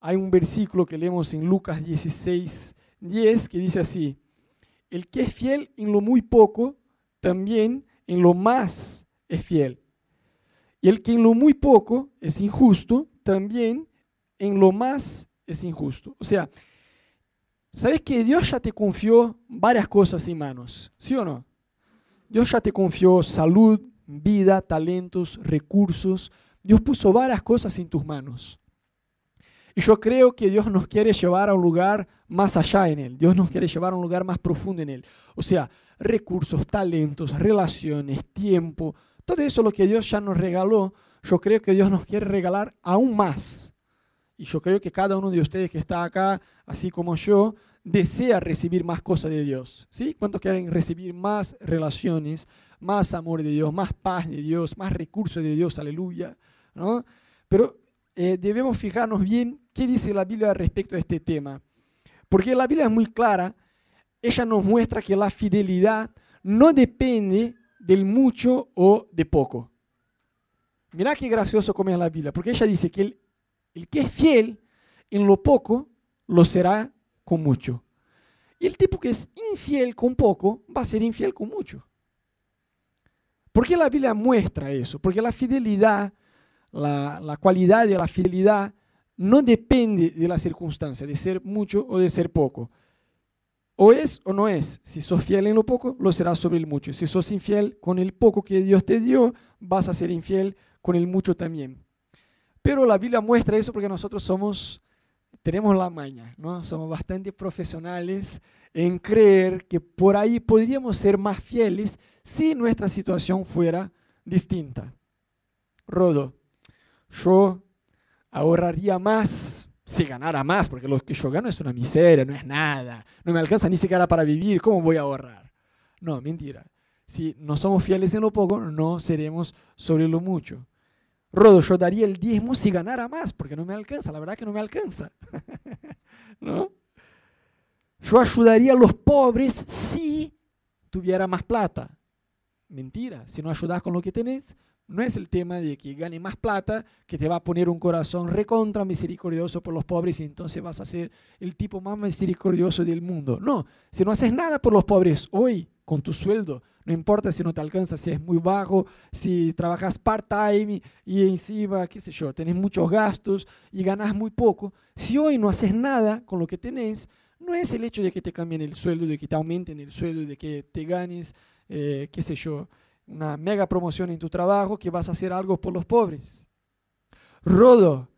hay un versículo que leemos en Lucas 16, 10 que dice así, el que es fiel en lo muy poco, también en lo más es fiel. Y el que en lo muy poco es injusto, también en lo más es injusto. O sea, ¿sabes que Dios ya te confió varias cosas en manos? ¿Sí o no? Dios ya te confió salud, vida, talentos, recursos. Dios puso varias cosas en tus manos. Y yo creo que Dios nos quiere llevar a un lugar más allá en Él. Dios nos quiere llevar a un lugar más profundo en Él. O sea, recursos, talentos, relaciones, tiempo, todo eso lo que Dios ya nos regaló, yo creo que Dios nos quiere regalar aún más. Y yo creo que cada uno de ustedes que está acá, así como yo, desea recibir más cosas de Dios. ¿Sí? ¿Cuántos quieren recibir más relaciones, más amor de Dios, más paz de Dios, más recursos de Dios? Aleluya. ¿no? Pero eh, debemos fijarnos bien qué dice la Biblia respecto a este tema. Porque la Biblia es muy clara, ella nos muestra que la fidelidad no depende del mucho o de poco. Mirá qué gracioso como es la Biblia, porque ella dice que el, que es fiel en lo poco, lo será con mucho. Y el tipo que es infiel con poco, va a ser infiel con mucho. ¿Por qué la Biblia muestra eso? Porque la fidelidad la, cualidad de la fidelidad no depende de la circunstancia, de ser mucho o de ser poco. O es o no es. Si sos fiel en lo poco, lo serás sobre el mucho. Si sos infiel con el poco que Dios te dio, vas a ser infiel con el mucho también. Pero la Biblia muestra eso porque nosotros somos, tenemos la maña, ¿no? Somos bastante profesionales en creer que por ahí podríamos ser más fieles si nuestra situación fuera distinta. Rodo, yo ahorraría más si ganara más, porque lo que yo gano es una miseria, no es nada, no me alcanza ni siquiera para vivir, ¿cómo voy a ahorrar? No, mentira. Si no somos fieles en lo poco, no seremos sobre lo mucho. Rodo, yo daría el diezmo si ganara más, porque no me alcanza, la verdad que no me alcanza. ¿No? Yo ayudaría a los pobres si tuviera más plata. Mentira, si no ayudas con lo que tenés, no es el tema de que gane más plata que te va a poner un corazón recontra misericordioso por los pobres y entonces vas a ser el tipo más misericordioso del mundo. No, si no haces nada por los pobres hoy con tu sueldo, no importa si no te alcanza, si es muy bajo, si trabajas part-time y, encima, qué sé yo, tenés muchos gastos y ganas muy poco, si hoy no haces nada con lo que tenés, no es el hecho de que te cambien el sueldo, de que te aumenten el sueldo, de que te ganes, eh, qué sé yo, una mega promoción en tu trabajo que vas a hacer algo por los pobres. Rodo,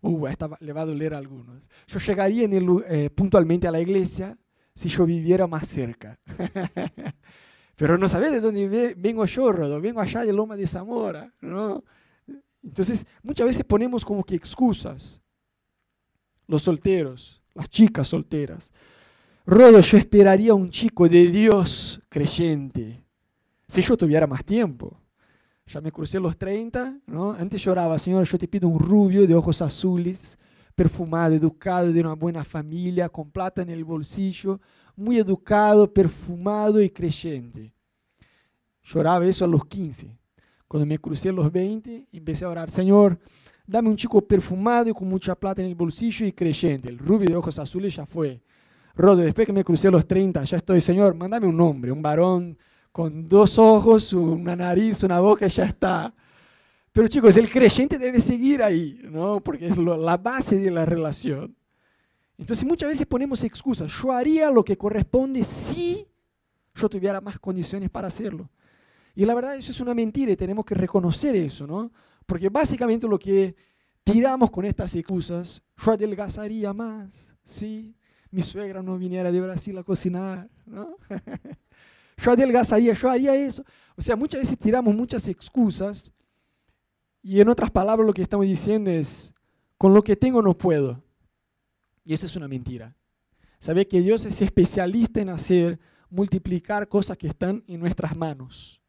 uh, esta le va a doler a algunos. Yo llegaría eh, puntualmente a la iglesia si yo viviera más cerca. Pero no sabes de dónde vengo yo, Rodo. Vengo allá de Loma de Zamora. ¿no? Entonces, muchas veces ponemos como que excusas. Los solteros, las chicas solteras. Rodo, yo esperaría un chico de Dios creyente si yo tuviera más tiempo. Ya me crucé los 30, ¿no? Antes lloraba, Señor, yo te pido un rubio de ojos azules, perfumado, educado, de una buena familia, con plata en el bolsillo, muy educado, perfumado y creyente. Lloraba eso a los 15. Cuando me crucé los 20, empecé a orar, Señor, dame un chico perfumado y con mucha plata en el bolsillo y creyente. El rubio de ojos azules ya fue. Rodo, después que me crucé los 30, ya estoy, Señor, mándame un hombre, un varón con dos ojos, una nariz, una boca, ya está. Pero chicos, el creyente debe seguir ahí, ¿no? Porque es la base de la relación. Entonces muchas veces ponemos excusas. Yo haría lo que corresponde si yo tuviera más condiciones para hacerlo. Y la verdad eso es una mentira y tenemos que reconocer eso, ¿no? Porque básicamente lo que tiramos con estas excusas, yo adelgazaría más, si mi suegra no viniera de Brasil a cocinar, ¿no? yo adelgazaría, yo haría eso. O sea, muchas veces tiramos muchas excusas y en otras palabras lo que estamos diciendo es, con lo que tengo no puedo. Y eso es una mentira. Sabe que Dios es especialista en hacer, multiplicar cosas que están en nuestras manos.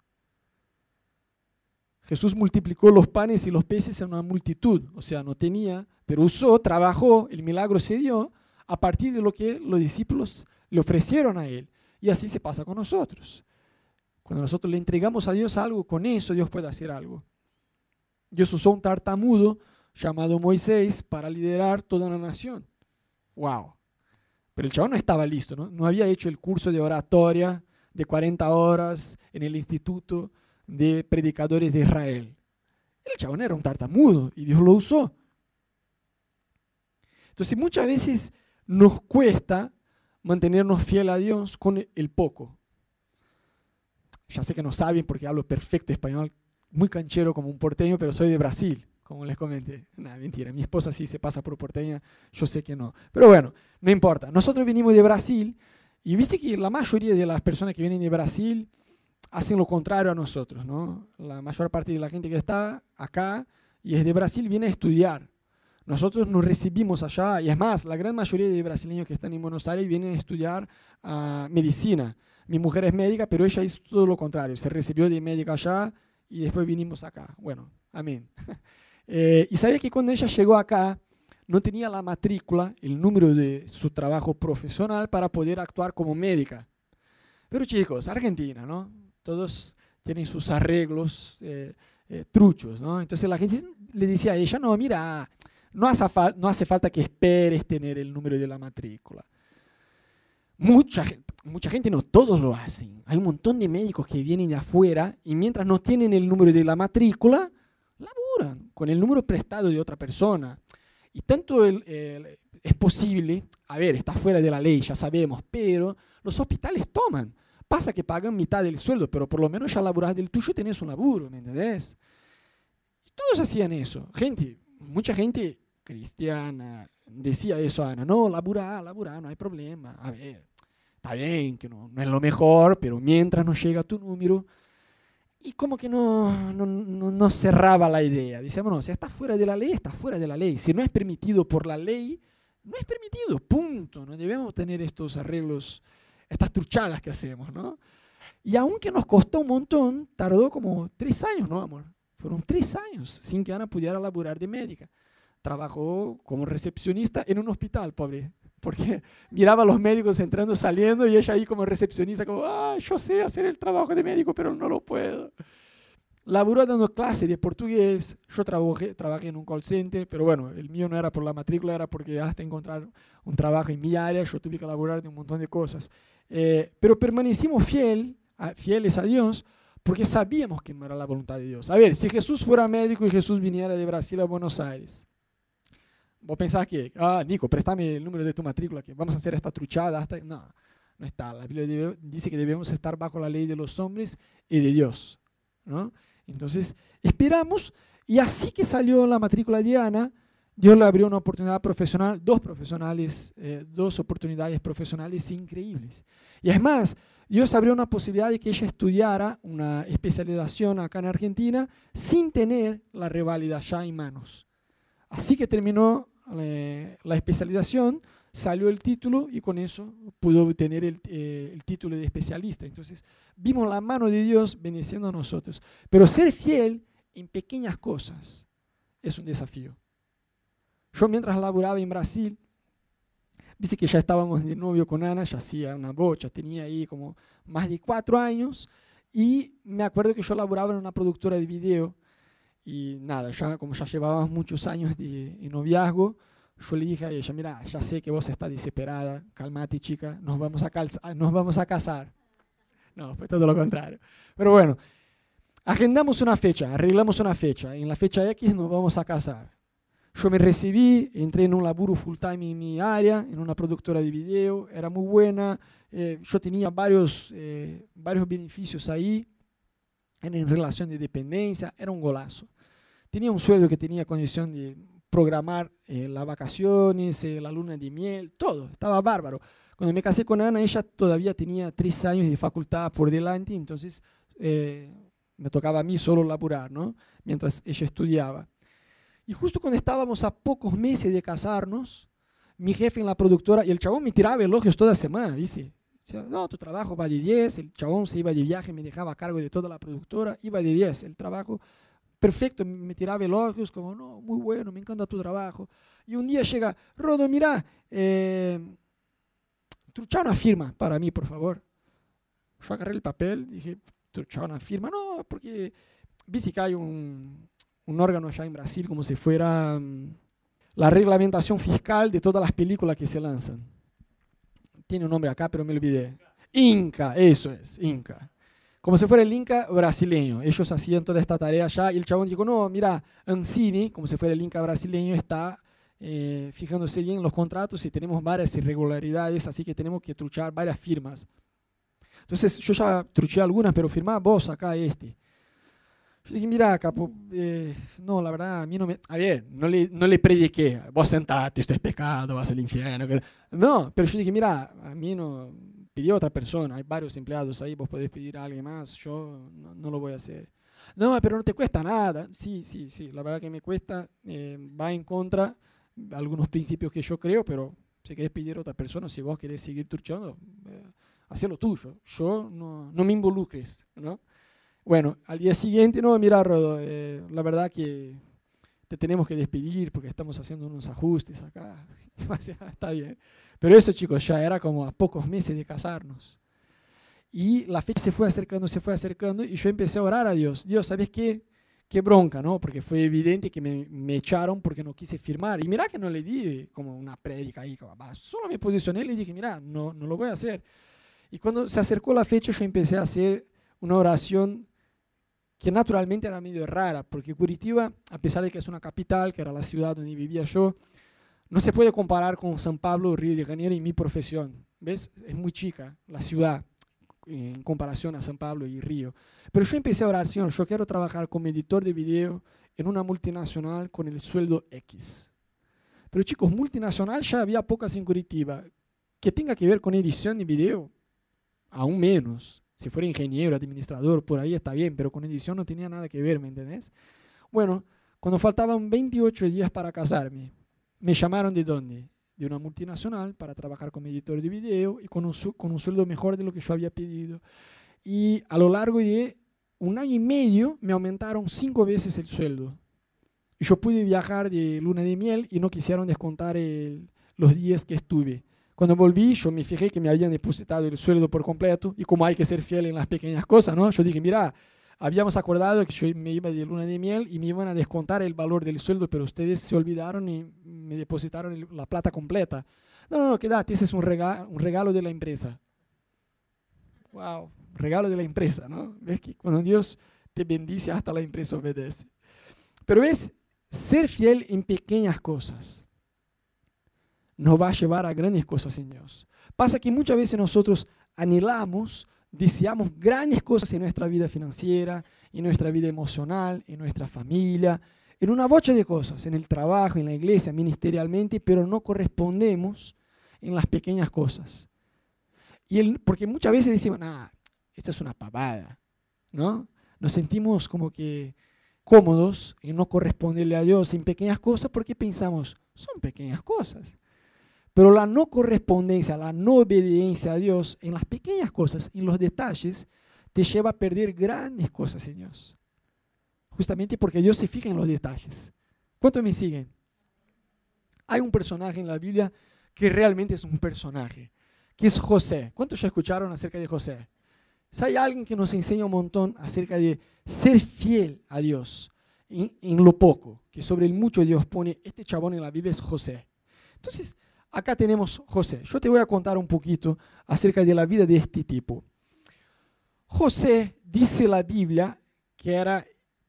Jesús multiplicó los panes y los peces en una multitud, o sea, no tenía, pero usó, trabajó, el milagro se dio a partir de lo que los discípulos le ofrecieron a él. Y así se pasa con nosotros. Cuando nosotros le entregamos a Dios algo, con eso Dios puede hacer algo. Dios usó un tartamudo llamado Moisés para liderar toda una nación. ¡Wow! Pero el chabón no estaba listo, ¿no? No había hecho el curso de oratoria de 40 horas en el Instituto de Predicadores de Israel. El chabón era un tartamudo y Dios lo usó. Entonces muchas veces nos cuesta mantenernos fiel a Dios con el poco. Ya sé que no saben porque hablo perfecto español, muy canchero como un porteño, pero soy de Brasil, como les comenté. Nada, mentira, mi esposa sí se pasa por porteña, yo sé que no. Pero bueno, no importa. Nosotros venimos de Brasil y viste que la mayoría de las personas que vienen de Brasil hacen lo contrario a nosotros, ¿no? La mayor parte de la gente que está acá y es de Brasil viene a estudiar. Nosotros nos recibimos allá, y es más, la gran mayoría de brasileños que están en Buenos Aires vienen a estudiar uh, medicina. Mi mujer es médica, pero ella hizo todo lo contrario. Se recibió de médica allá y después vinimos acá. Bueno, amén. eh, y sabes que cuando ella llegó acá, no tenía la matrícula, el número de su trabajo profesional para poder actuar como médica. Pero chicos, Argentina, ¿no? Todos tienen sus arreglos eh, eh, truchos, ¿no? Entonces la gente le decía a ella, no, mira, no hace, no hace falta que esperes tener el número de la matrícula. Mucha, mucha gente, no, todos lo hacen. Hay un montón de médicos que vienen de afuera y mientras no tienen el número de la matrícula, laburan con el número prestado de otra persona. Y tanto es posible, a ver, está fuera de la ley, ya sabemos, pero los hospitales toman. Pasa que pagan mitad del sueldo, pero por lo menos ya laburas del tuyo y tenés un laburo, ¿me entendés? Y todos hacían eso. Gente, mucha gente cristiana decía eso, Ana, no, labura, labura, no hay problema. A ver, está bien que no, no es lo mejor, pero mientras no llega tu número, y como que no, no, no, cerraba la idea. Decíamos, no, si está fuera de la ley, está fuera de la ley. Si no es permitido por la ley, no es permitido, punto. No debemos tener estos arreglos, estas truchadas que hacemos, ¿no? Y aunque nos costó un montón, tardó como tres años, ¿no, amor? Fueron tres años sin que Ana pudiera laburar de médica. Trabajó como recepcionista en un hospital, pobre, porque miraba a los médicos entrando, saliendo y ella ahí como recepcionista, como, ah, yo sé hacer el trabajo de médico, pero no lo puedo. Laburó dando clases de portugués, yo trabajé, trabajé en un call center, pero bueno, el mío no era por la matrícula, era porque hasta encontrar un trabajo en mi área, yo tuve que laburar de un montón de cosas. Eh, pero permanecimos fiel, fieles a Dios, porque sabíamos que no era la voluntad de Dios. A ver, si Jesús fuera médico y Jesús viniera de Brasil a Buenos Aires, vos pensás que, ah, Nico, préstame el número de tu matrícula, que vamos a hacer esta truchada. Hasta... No, no está. La Biblia dice que debemos estar bajo la ley de los hombres y de Dios. ¿no? Entonces, esperamos, y así que salió la matrícula de Ana, Dios le abrió una oportunidad profesional, dos profesionales, eh, dos oportunidades profesionales increíbles. Y es más, Dios abrió una posibilidad de que ella estudiara una especialización acá en Argentina sin tener la reválida ya en manos. Así que terminó eh, la especialización, salió el título y con eso pudo obtener eh, el, título de especialista. Entonces vimos la mano de Dios bendiciendo a nosotros. Pero ser fiel en pequeñas cosas es un desafío. Yo mientras laboraba en Brasil, dice que ya estábamos de novio con Ana, ya hacía una bocha, tenía ahí como más de cuatro años y me acuerdo que yo laboraba en una productora de video y nada, ya como ya llevábamos muchos años de, noviazgo, yo le dije a ella, mira, ya sé que vos estás desesperada, calmate chica, nos vamos a, nos vamos a casar. No, fue todo lo contrario. Pero bueno, agendamos una fecha, arreglamos una fecha. En la fecha X nos vamos a casar. Yo me recibí, entré en un laburo full time en mi área, en una productora de video, era muy buena. Eh, yo tenía varios, eh, varios beneficios ahí en relación de dependencia, era un golazo. Tenía un sueldo que tenía condición de programar eh, las vacaciones, eh, la luna de miel, todo, estaba bárbaro. Cuando me casé con Ana, ella todavía tenía tres años de facultad por delante, entonces eh, me tocaba a mí solo laburar, ¿no? Mientras ella estudiaba. Y justo cuando estábamos a pocos meses de casarnos, mi jefe en la productora, y el chabón me tiraba elogios toda semana, ¿viste? no, tu trabajo va de 10, el chabón se iba de viaje, me dejaba a cargo de toda la productora, iba de 10, el trabajo perfecto, me tiraba elogios como, no, muy bueno, me encanta tu trabajo. Y un día llega, Rodo, mira, eh, trucha una firma para mí, por favor. Yo agarré el papel, dije, trucha una firma, no, porque viste que hay un, un órgano allá en Brasil como si fuera mm, la reglamentación fiscal de todas las películas que se lanzan. Tiene un nombre acá, pero me olvidé. Inca, eso es, Inca. Como si fuera el Inca brasileño. Ellos hacían toda esta tarea allá y el chabón dijo, no, mira, Ancini, como si fuera el Inca brasileño, está eh, fijándose bien en los contratos y tenemos varias irregularidades, así que tenemos que truchar varias firmas. Entonces yo ya truché algunas, pero firmá vos acá este. Yo dije, mira, capo, eh, no, la verdad, a mí no me... A ver, no le, no le prediqué, vos sentate, esto es pecado, vas al infierno. No, pero yo dije, mira, a mí no... Pidió otra persona, hay varios empleados ahí, vos podés pedir a alguien más, yo no, lo voy a hacer. No, pero no te cuesta nada. Sí, sí, sí, la verdad que me cuesta, eh, va en contra de algunos principios que yo creo, pero si querés pedir a otra persona, si vos querés seguir turchando, eh, haz lo tuyo. Yo no, no me involucres, ¿no? Bueno, al día siguiente, no, mira, Rodo, eh, la verdad que te tenemos que despedir porque estamos haciendo unos ajustes acá. Está bien. Pero eso, chicos, ya era como a pocos meses de casarnos. Y la fecha se fue acercando, se fue acercando y yo empecé a orar a Dios. Dios, ¿sabes qué? Qué bronca, ¿no? Porque fue evidente que me, me echaron porque no quise firmar. Y mira que no le di como una prédica ahí, como, solo me posicioné y le dije, mira, no, no lo voy a hacer. Y cuando se acercó la fecha, yo empecé a hacer una oración que naturalmente era medio rara, porque Curitiba, a pesar de que es una capital, que era la ciudad donde vivía yo, no se puede comparar con San Pablo, Río de Janeiro y mi profesión. ¿Ves? Es muy chica la ciudad en comparación a San Pablo y Río. Pero yo empecé a orar, Señor, yo quiero trabajar como editor de video en una multinacional con el sueldo X. Pero chicos, multinacional ya había pocas en Curitiba. Que tenga que ver con edición de video, aún menos. Si fuera ingeniero, administrador, por ahí está bien, pero con edición no tenía nada que ver, ¿me entendés? Bueno, cuando faltaban 28 días para casarme, me llamaron de dónde? De una multinacional para trabajar como editor de video y con un, sueldo mejor de lo que yo había pedido. Y a lo largo de un año y medio me aumentaron cinco veces el sueldo. Y yo pude viajar de luna de miel y no quisieron descontar los días que estuve. Cuando volví, yo me fijé que me habían depositado el sueldo por completo y como hay que ser fiel en las pequeñas cosas, ¿no? Yo dije, mira, habíamos acordado que yo me iba de luna de miel y me iban a descontar el valor del sueldo, pero ustedes se olvidaron y me depositaron la plata completa. No, no, no, quédate, ese es un regalo, un regalo de la empresa. Wow, regalo de la empresa, ¿no? Ves que cuando Dios te bendice, hasta la empresa obedece. Pero es ser fiel en pequeñas cosas nos va a llevar a grandes cosas en Dios. Pasa que muchas veces nosotros anhelamos, deseamos grandes cosas en nuestra vida financiera, en nuestra vida emocional, en nuestra familia, en una bocha de cosas, en el trabajo, en la iglesia, ministerialmente, pero no correspondemos en las pequeñas cosas. Y porque muchas veces decimos, ah, esta es una pavada, ¿no? Nos sentimos como que cómodos en no corresponderle a Dios en pequeñas cosas porque pensamos, son pequeñas cosas. Pero la no correspondencia, la no obediencia a Dios en las pequeñas cosas, en los detalles, te lleva a perder grandes cosas en Dios. Justamente porque Dios se fija en los detalles. ¿Cuántos me siguen? Hay un personaje en la Biblia que realmente es un personaje, que es José. ¿Cuántos ya escucharon acerca de José? Si hay alguien que nos enseña un montón acerca de ser fiel a Dios en, en lo poco, que sobre el mucho Dios pone, este chabón en la Biblia es José. Entonces, Acá tenemos José. Yo te voy a contar un poquito acerca de la vida de este tipo. José dice la Biblia que era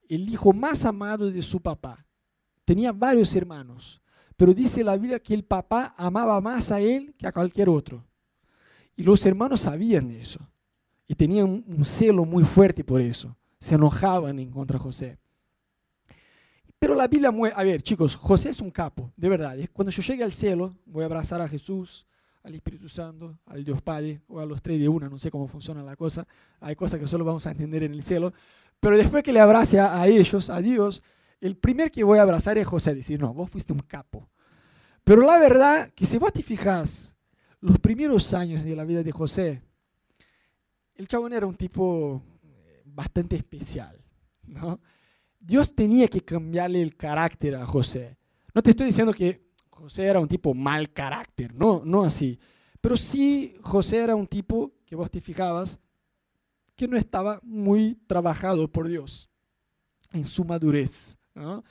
el hijo más amado de su papá. Tenía varios hermanos, pero dice la Biblia que el papá amaba más a él que a cualquier otro. Y los hermanos sabían eso y tenían un celo muy fuerte por eso. Se enojaban en contra de José. Pero la Biblia a ver chicos, José es un capo, de verdad. Cuando yo llegue al cielo, voy a abrazar a Jesús, al Espíritu Santo, al Dios Padre, o a los tres de una, no sé cómo funciona la cosa. Hay cosas que solo vamos a entender en el cielo. Pero después que le abrace a, ellos, a Dios, el primer que voy a abrazar es José, decir, no, vos fuiste un capo. Pero la verdad, que si vos te fijas, los primeros años de la vida de José, el chabón era un tipo eh, bastante especial, ¿no? Dios tenía que cambiarle el carácter a José. No te estoy diciendo que José era un tipo mal carácter, no, no así. Pero sí José era un tipo que vos te fijabas que no estaba muy trabajado por Dios en su madurez, ¿no?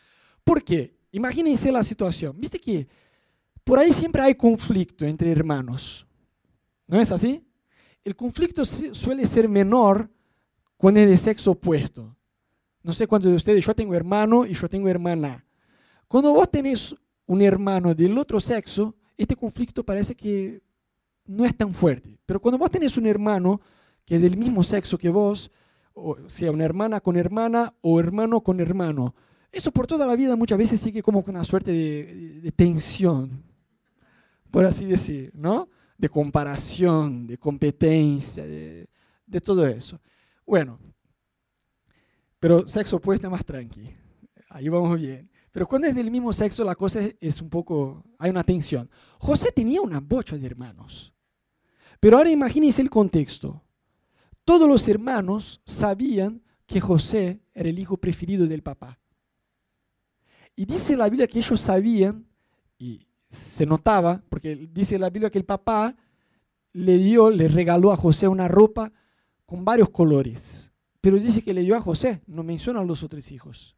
¿Por qué? Imagínense la situación. Viste que por ahí siempre hay conflicto entre hermanos. ¿No es así? El conflicto suele ser menor cuando es de sexo opuesto. No sé cuántos de ustedes, yo tengo hermano y yo tengo hermana. Cuando vos tenés un hermano del otro sexo, este conflicto parece que no es tan fuerte. Pero cuando vos tenés un hermano que es del mismo sexo que vos, o sea, una hermana con hermana o hermano con hermano, eso por toda la vida muchas veces sigue como una suerte de, tensión, por así decir, ¿no? De comparación, de competencia, de todo eso. Bueno, pero sexo opuesto es más tranqui. Ahí vamos bien. Pero cuando es del mismo sexo, la cosa es un poco, hay una tensión. José tenía una bocha de hermanos. Pero ahora imagínense el contexto. Todos los hermanos sabían que José era el hijo preferido del papá. Y dice la Biblia que ellos sabían, y se notaba, porque dice la Biblia que el papá le dio, le regaló a José una ropa con varios colores. Pero dice que le dio a José, no menciona a los otros hijos.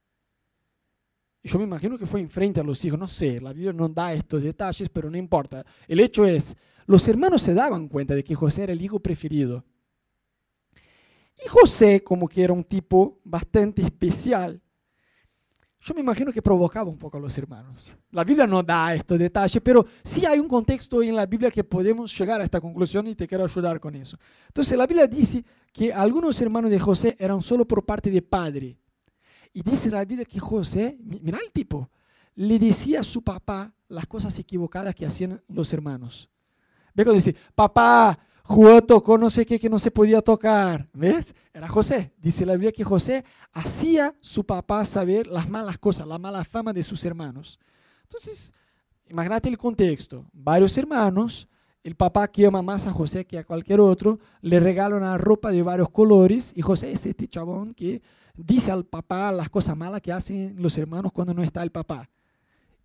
Yo me imagino que fue enfrente a los hijos, no sé, la Biblia no da estos detalles, pero no importa. El hecho es, los hermanos se daban cuenta de que José era el hijo preferido. Y José, como que era un tipo bastante especial, yo me imagino que provocaba un poco a los hermanos. La Biblia no da estos detalles, pero sí hay un contexto en la Biblia que podemos llegar a esta conclusión y te quiero ayudar con eso. Entonces la Biblia dice que algunos hermanos de José eran solo por parte de padre. Y dice la Biblia que José, mira el tipo, le decía a su papá las cosas equivocadas que hacían los hermanos. Ve cuando dice, papá, jugó, tocó no sé qué que no se podía tocar. ¿Ves? Era José. Dice la Biblia que José hacía su papá saber las malas cosas, la mala fama de sus hermanos. Entonces, imagínate el contexto. Varios hermanos, el papá que ama más a José que a cualquier otro, le regala una ropa de varios colores y José es este chabón que dice al papá las cosas malas que hacen los hermanos cuando no está el papá.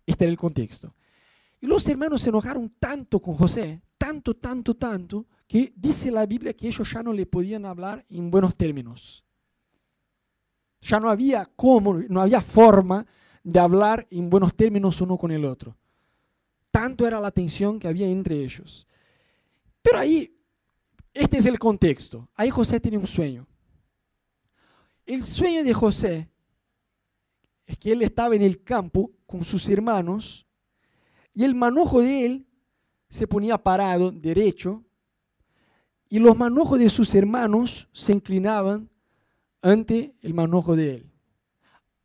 Este era el contexto. Y los hermanos se enojaron tanto con José, tanto, tanto, tanto, que dice la Biblia que ellos ya no le podían hablar en buenos términos. Ya no había cómo, no había forma de hablar en buenos términos uno con el otro. Tanto era la tensión que había entre ellos. Pero ahí, este es el contexto. Ahí José tiene un sueño. El sueño de José es que él estaba en el campo con sus hermanos y el manojo de él se ponía parado, derecho, y los manojos de sus hermanos se inclinaban ante el manojo de él.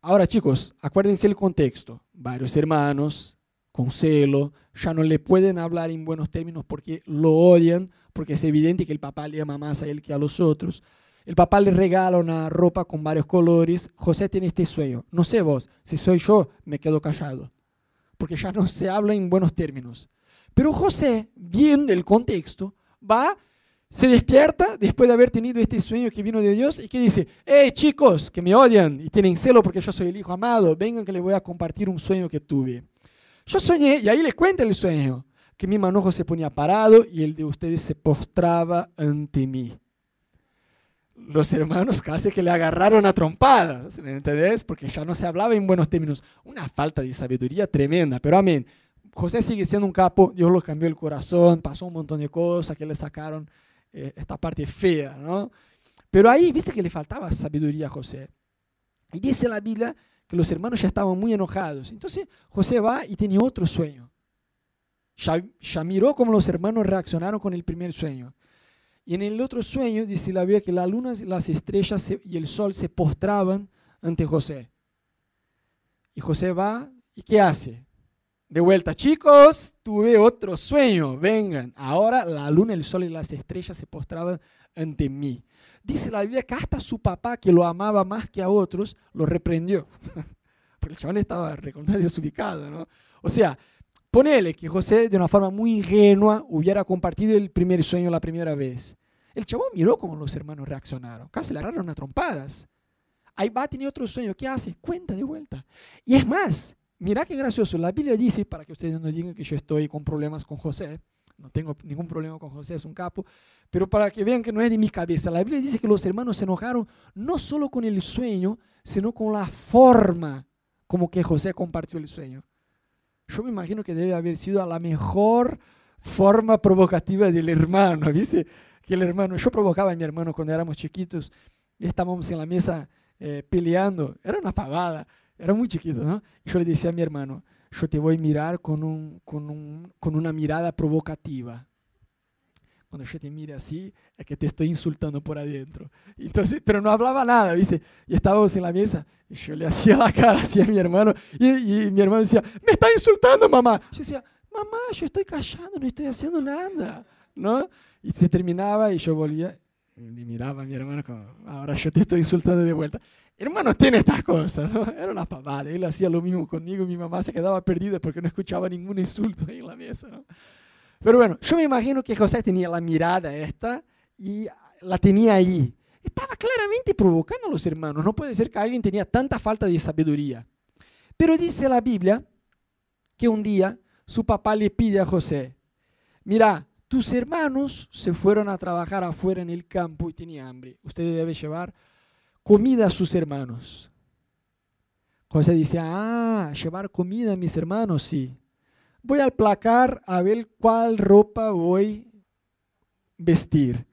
Ahora chicos, acuérdense el contexto. Varios hermanos con celo, ya no le pueden hablar en buenos términos porque lo odian, porque es evidente que el papá le ama más a él que a los otros. El papá le regala una ropa con varios colores. José tiene este sueño. No sé vos, si soy yo, me quedo callado, porque ya no se habla en buenos términos. Pero José, viendo el contexto, va, se despierta después de haber tenido este sueño que vino de Dios y que dice, hey chicos que me odian y tienen celo porque yo soy el hijo amado, vengan que les voy a compartir un sueño que tuve. Yo soñé, y ahí les cuenta el sueño, que mi manojo se ponía parado y el de ustedes se postraba ante mí los hermanos casi que le agarraron a trompadas, ¿me entendés? Porque ya no se hablaba en buenos términos. Una falta de sabiduría tremenda, pero amén. José sigue siendo un capo, Dios lo cambió el corazón, pasó un montón de cosas que le sacaron eh, esta parte fea, ¿no? Pero ahí, viste que le faltaba sabiduría a José. Y dice la Biblia que los hermanos ya estaban muy enojados. Entonces José va y tiene otro sueño. Ya, ya miró cómo los hermanos reaccionaron con el primer sueño. Y en el otro sueño dice la Biblia que la luna, las estrellas y el sol se postraban ante José. Y José va y ¿qué hace? De vuelta, chicos, tuve otro sueño, vengan. Ahora la luna, el sol y las estrellas se postraban ante mí. Dice la Biblia que hasta su papá, que lo amaba más que a otros, lo reprendió. Porque el chaval estaba desubicado, ¿no? O sea, Ponele que José, de una forma muy ingenua, hubiera compartido el primer sueño la primera vez. El chabón miró cómo los hermanos reaccionaron. Casi le agarraron a trompadas. Ahí va, tiene otro sueño. ¿Qué hace? Cuenta de vuelta. Y es más, mira qué gracioso. La Biblia dice, para que ustedes no digan que yo estoy con problemas con José, no tengo ningún problema con José, es un capo, pero para que vean que no es de mi cabeza, la Biblia dice que los hermanos se enojaron no solo con el sueño, sino con la forma como que José compartió el sueño. Yo me imagino que debe haber sido a la mejor forma provocativa del hermano, ¿viste? Que el hermano, yo provocaba a mi hermano cuando éramos chiquitos, estábamos en la mesa eh, peleando, era una pavada, era muy chiquito, ¿no? Yo le decía a mi hermano, yo te voy a mirar con, un, con, un, con una mirada provocativa. Cuando yo te mire así, es que te estoy insultando por adentro. Entonces, pero no hablaba nada, ¿viste? Y estábamos en la mesa, y yo le hacía la cara así a mi hermano, y, y mi hermano decía, me está insultando, mamá. Yo decía, mamá, yo estoy callando, no estoy haciendo nada, ¿no? Y se terminaba y yo volvía y miraba a mi hermano como, ahora yo te estoy insultando de vuelta. Hermano tiene estas cosas, ¿no? Era una pavada. Él hacía lo mismo conmigo. Mi mamá se quedaba perdida porque no escuchaba ningún insulto ahí en la mesa, ¿no? Pero bueno, yo me imagino que José tenía la mirada esta y la tenía ahí. Estaba claramente provocando a los hermanos. No puede ser que alguien tenía tanta falta de sabiduría. Pero dice la Biblia que un día su papá le pide a José, mira, tus hermanos se fueron a trabajar afuera en el campo y tenían hambre. Usted debe llevar comida a sus hermanos. José dice, ah, llevar comida a mis hermanos, sí. Voy al placar a ver cuál ropa voy vestir.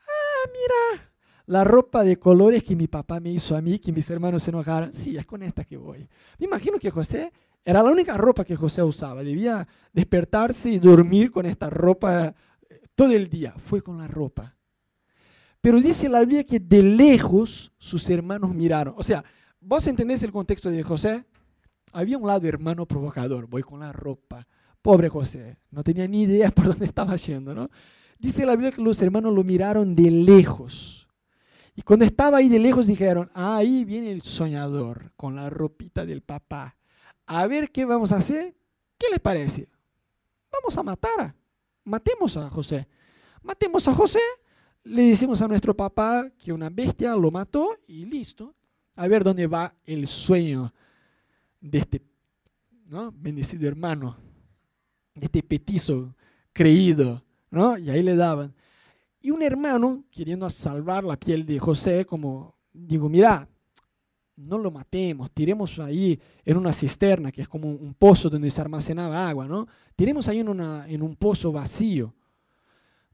Ah, mira, la ropa de colores que mi papá me hizo a mí, que mis hermanos se enojaron. Sí, es con esta que voy. Me imagino que José era la única ropa que José usaba. Debía despertarse y dormir con esta ropa eh, todo el día. Fue con la ropa. Pero dice la Biblia que de lejos sus hermanos miraron. O sea, ¿vos entendés el contexto de José? Había un lado hermano provocador. Voy con la ropa. Pobre José. No tenía ni idea por dónde estaba yendo, ¿no? Dice la Biblia que los hermanos lo miraron de lejos. Y cuando estaba ahí de lejos dijeron, ah, ahí viene el soñador con la ropita del papá a ver qué vamos a hacer. ¿Qué les parece? Vamos a matar. Matemos a José. Matemos a José, le decimos a nuestro papá que una bestia lo mató y listo. A ver dónde va el sueño de este ¿no? bendecido hermano, de este petizo creído. ¿no? Y ahí le daban. Y un hermano, queriendo salvar la piel de José, como digo, mira, no lo matemos, tiremos ahí en una cisterna, que es como un pozo donde se almacenaba agua, ¿no? Tiremos ahí en, en un pozo vacío.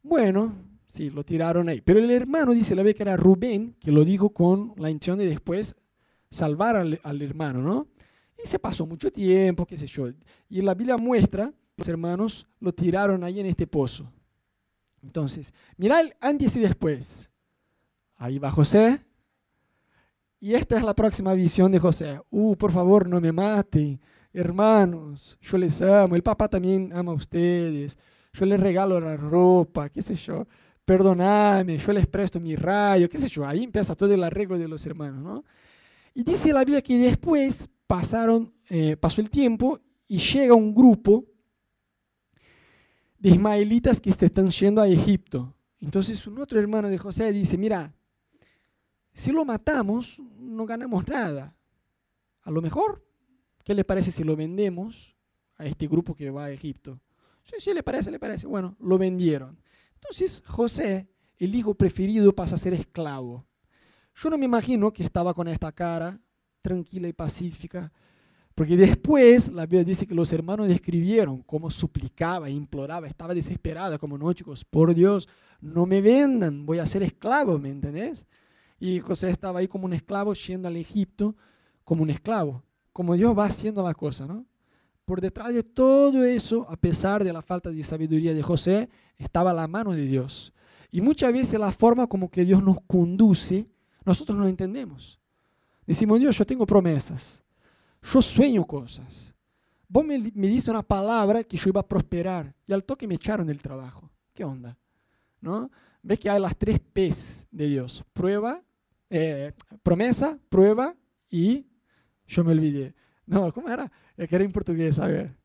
Bueno, sí, lo tiraron ahí. Pero el hermano dice la vez que era Rubén, que lo dijo con la intención de después salvar al, al hermano, ¿no? Y se pasó mucho tiempo, qué sé yo. Y la Biblia muestra, los hermanos lo tiraron ahí en este pozo. Entonces, mira el antes y después. Ahí va José, y esta es la próxima visión de José. Uh, por favor, no me maten. Hermanos, yo les amo. El papá también ama a ustedes. Yo les regalo la ropa, qué sé yo. Perdonadme, yo les presto mi rayo, qué sé yo. Ahí empieza todo el arreglo de los hermanos, ¿no? Y dice la Biblia que después pasaron, eh, pasó el tiempo y llega un grupo de ismaelitas que se están yendo a Egipto. Entonces un otro hermano de José dice, mira, si lo matamos, no ganamos nada. A lo mejor, ¿qué le parece si lo vendemos a este grupo que va a Egipto? Sí, sí, le parece, le parece. Bueno, lo vendieron. Entonces José, el hijo preferido, pasa a ser esclavo. Yo no me imagino que estaba con esta cara tranquila y pacífica, porque después la Biblia dice que los hermanos describieron cómo suplicaba, imploraba, estaba desesperada, como no, chicos, por Dios, no me vendan, voy a ser esclavo, ¿me entendés? Y José estaba ahí como un esclavo yendo al Egipto como un esclavo, como Dios va haciendo la cosa, ¿no? Por detrás de todo eso, a pesar de la falta de sabiduría de José, estaba la mano de Dios. Y muchas veces la forma como que Dios nos conduce, nosotros no entendemos. Decimos, Dios, yo tengo promesas, yo sueño cosas. Vos me, me diste una palabra que yo iba a prosperar y al toque me echaron del trabajo. ¿Qué onda? ¿No? Ves que hay las tres P's de Dios. Prueba, eh, promesa, prueba y yo me olvidé. No, ¿cómo era? Que era en portugués, a ver.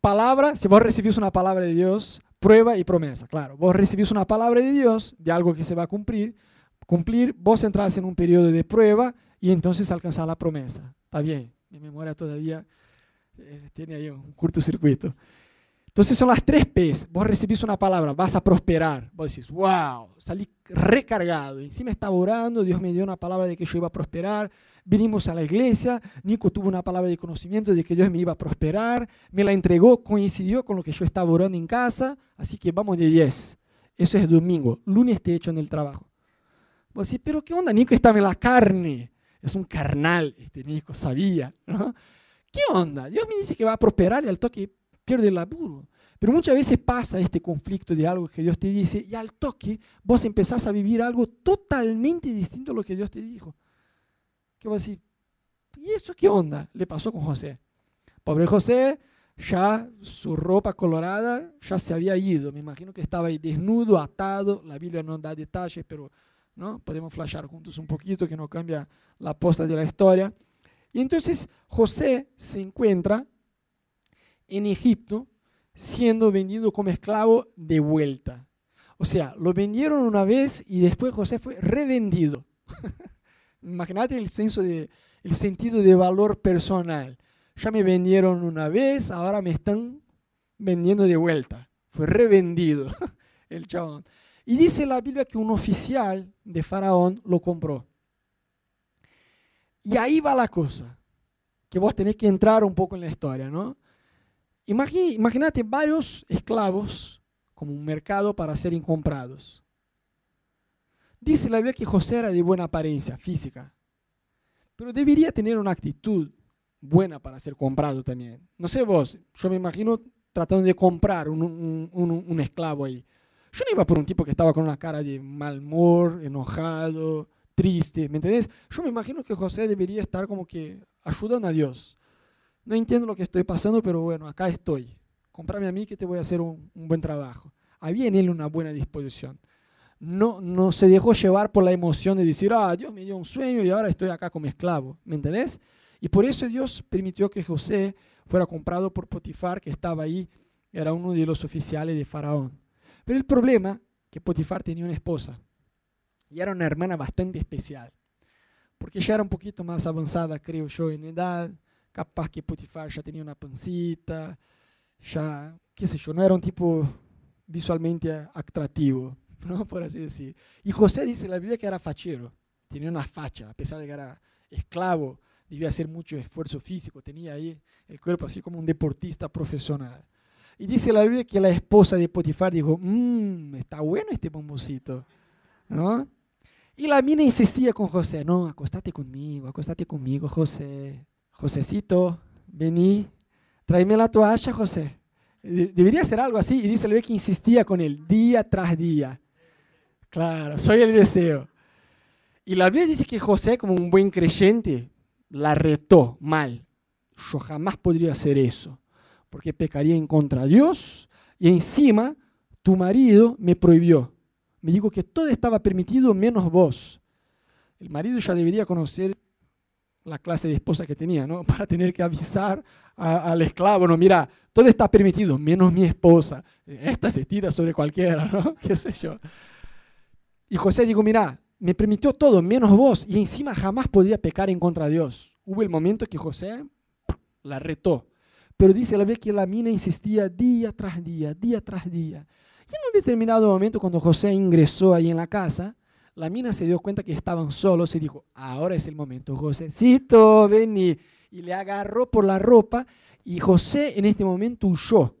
Palabra, si vos recibís una palabra de Dios, prueba y promesa. Claro, vos recibís una palabra de Dios, de algo que se va a cumplir, cumplir, vos entras en un periodo de prueba y entonces alcanzar la promesa. Está bien, mi memoria todavía eh, tiene ahí un cortocircuito. Entonces son las tres P's. Vos recibís una palabra, vas a prosperar. Vos decís, wow, salí recargado. Encima estaba orando, Dios me dio una palabra de que yo iba a prosperar. Vinimos a la iglesia, Nico tuvo una palabra de conocimiento de que Dios me iba a prosperar. Me la entregó, coincidió con lo que yo estaba orando en casa. Así que vamos de 10. Eso es domingo. Lunes te hecho en el trabajo. Vos decís, pero ¿qué onda? Nico estaba en la carne. Es un carnal, este Nico, sabía. ¿Qué onda? Dios me dice que va a prosperar y al toque pierde el laburo. Pero muchas veces pasa este conflicto de algo que Dios te dice y al toque vos empezás a vivir algo totalmente distinto a lo que Dios te dijo. ¿Qué vas a decir? ¿Y eso qué onda? Le pasó con José. Pobre José, ya su ropa colorada ya se había ido. Me imagino que estaba ahí desnudo, atado. La Biblia no da detalles, pero ¿no? podemos flashar juntos un poquito que no cambia la posta de la historia. Y entonces José se encuentra en Egipto siendo vendido como esclavo de vuelta. O sea, lo vendieron una vez y después José fue revendido. Imagínate el, el sentido de valor personal. Ya me vendieron una vez, ahora me están vendiendo de vuelta. Fue revendido el chabón. Y dice la Biblia que un oficial de Faraón lo compró. Y ahí va la cosa, que vos tenés que entrar un poco en la historia, ¿no? Imagínate varios esclavos como un mercado para ser comprados. Dice la Biblia que José era de buena apariencia física, pero debería tener una actitud buena para ser comprado también. No sé vos, yo me imagino tratando de comprar un, esclavo ahí. Yo no iba por un tipo que estaba con una cara de mal humor, enojado, triste, ¿me entendés? Yo me imagino que José debería estar como que ayudando a Dios, no entiendo lo que estoy pasando, pero bueno, acá estoy. Comprame a mí que te voy a hacer un, buen trabajo. Había en él una buena disposición. No, no se dejó llevar por la emoción de decir, ah, Dios me dio un sueño y ahora estoy acá como esclavo. ¿Me entendés? Y por eso Dios permitió que José fuera comprado por Potifar, que estaba ahí, era uno de los oficiales de Faraón. Pero el problema que Potifar tenía una esposa y era una hermana bastante especial, porque ella era un poquito más avanzada, creo yo, en edad, capaz que Potifar ya tenía una pancita, ya, qué sé yo, no era un tipo visualmente atractivo, ¿no? por así decir. Y José dice en la Biblia que era fachero, tenía una facha, a pesar de que era esclavo, debía hacer mucho esfuerzo físico, tenía ahí el cuerpo así como un deportista profesional. Y dice la Biblia que la esposa de Potifar dijo, mmm, está bueno este bombocito, ¿no? Y la mina insistía con José, no, acostate conmigo, acostate conmigo, José. Josécito, vení, tráeme la toalla, José. Debería ser algo así. Y dice el que insistía con él día tras día. Claro, soy el deseo. Y la Biblia dice que José, como un buen creyente, la retó mal. Yo jamás podría hacer eso, porque pecaría en contra de Dios y encima tu marido me prohibió. Me dijo que todo estaba permitido menos vos. El marido ya debería conocer la clase de esposa que tenía, ¿no? Para tener que avisar al esclavo, no, mira, todo está permitido, menos mi esposa. Esta se tira sobre cualquiera, ¿no? ¿Qué sé yo? Y José dijo, mira, me permitió todo, menos vos, y encima jamás podría pecar en contra de Dios. Hubo el momento que José la retó. Pero dice la vez que la mina insistía día tras día, día tras día. Y en un determinado momento, cuando José ingresó ahí en la casa, la mina se dio cuenta que estaban solos y dijo, ahora es el momento, Josécito, vení. Y le agarró por la ropa y José en este momento huyó.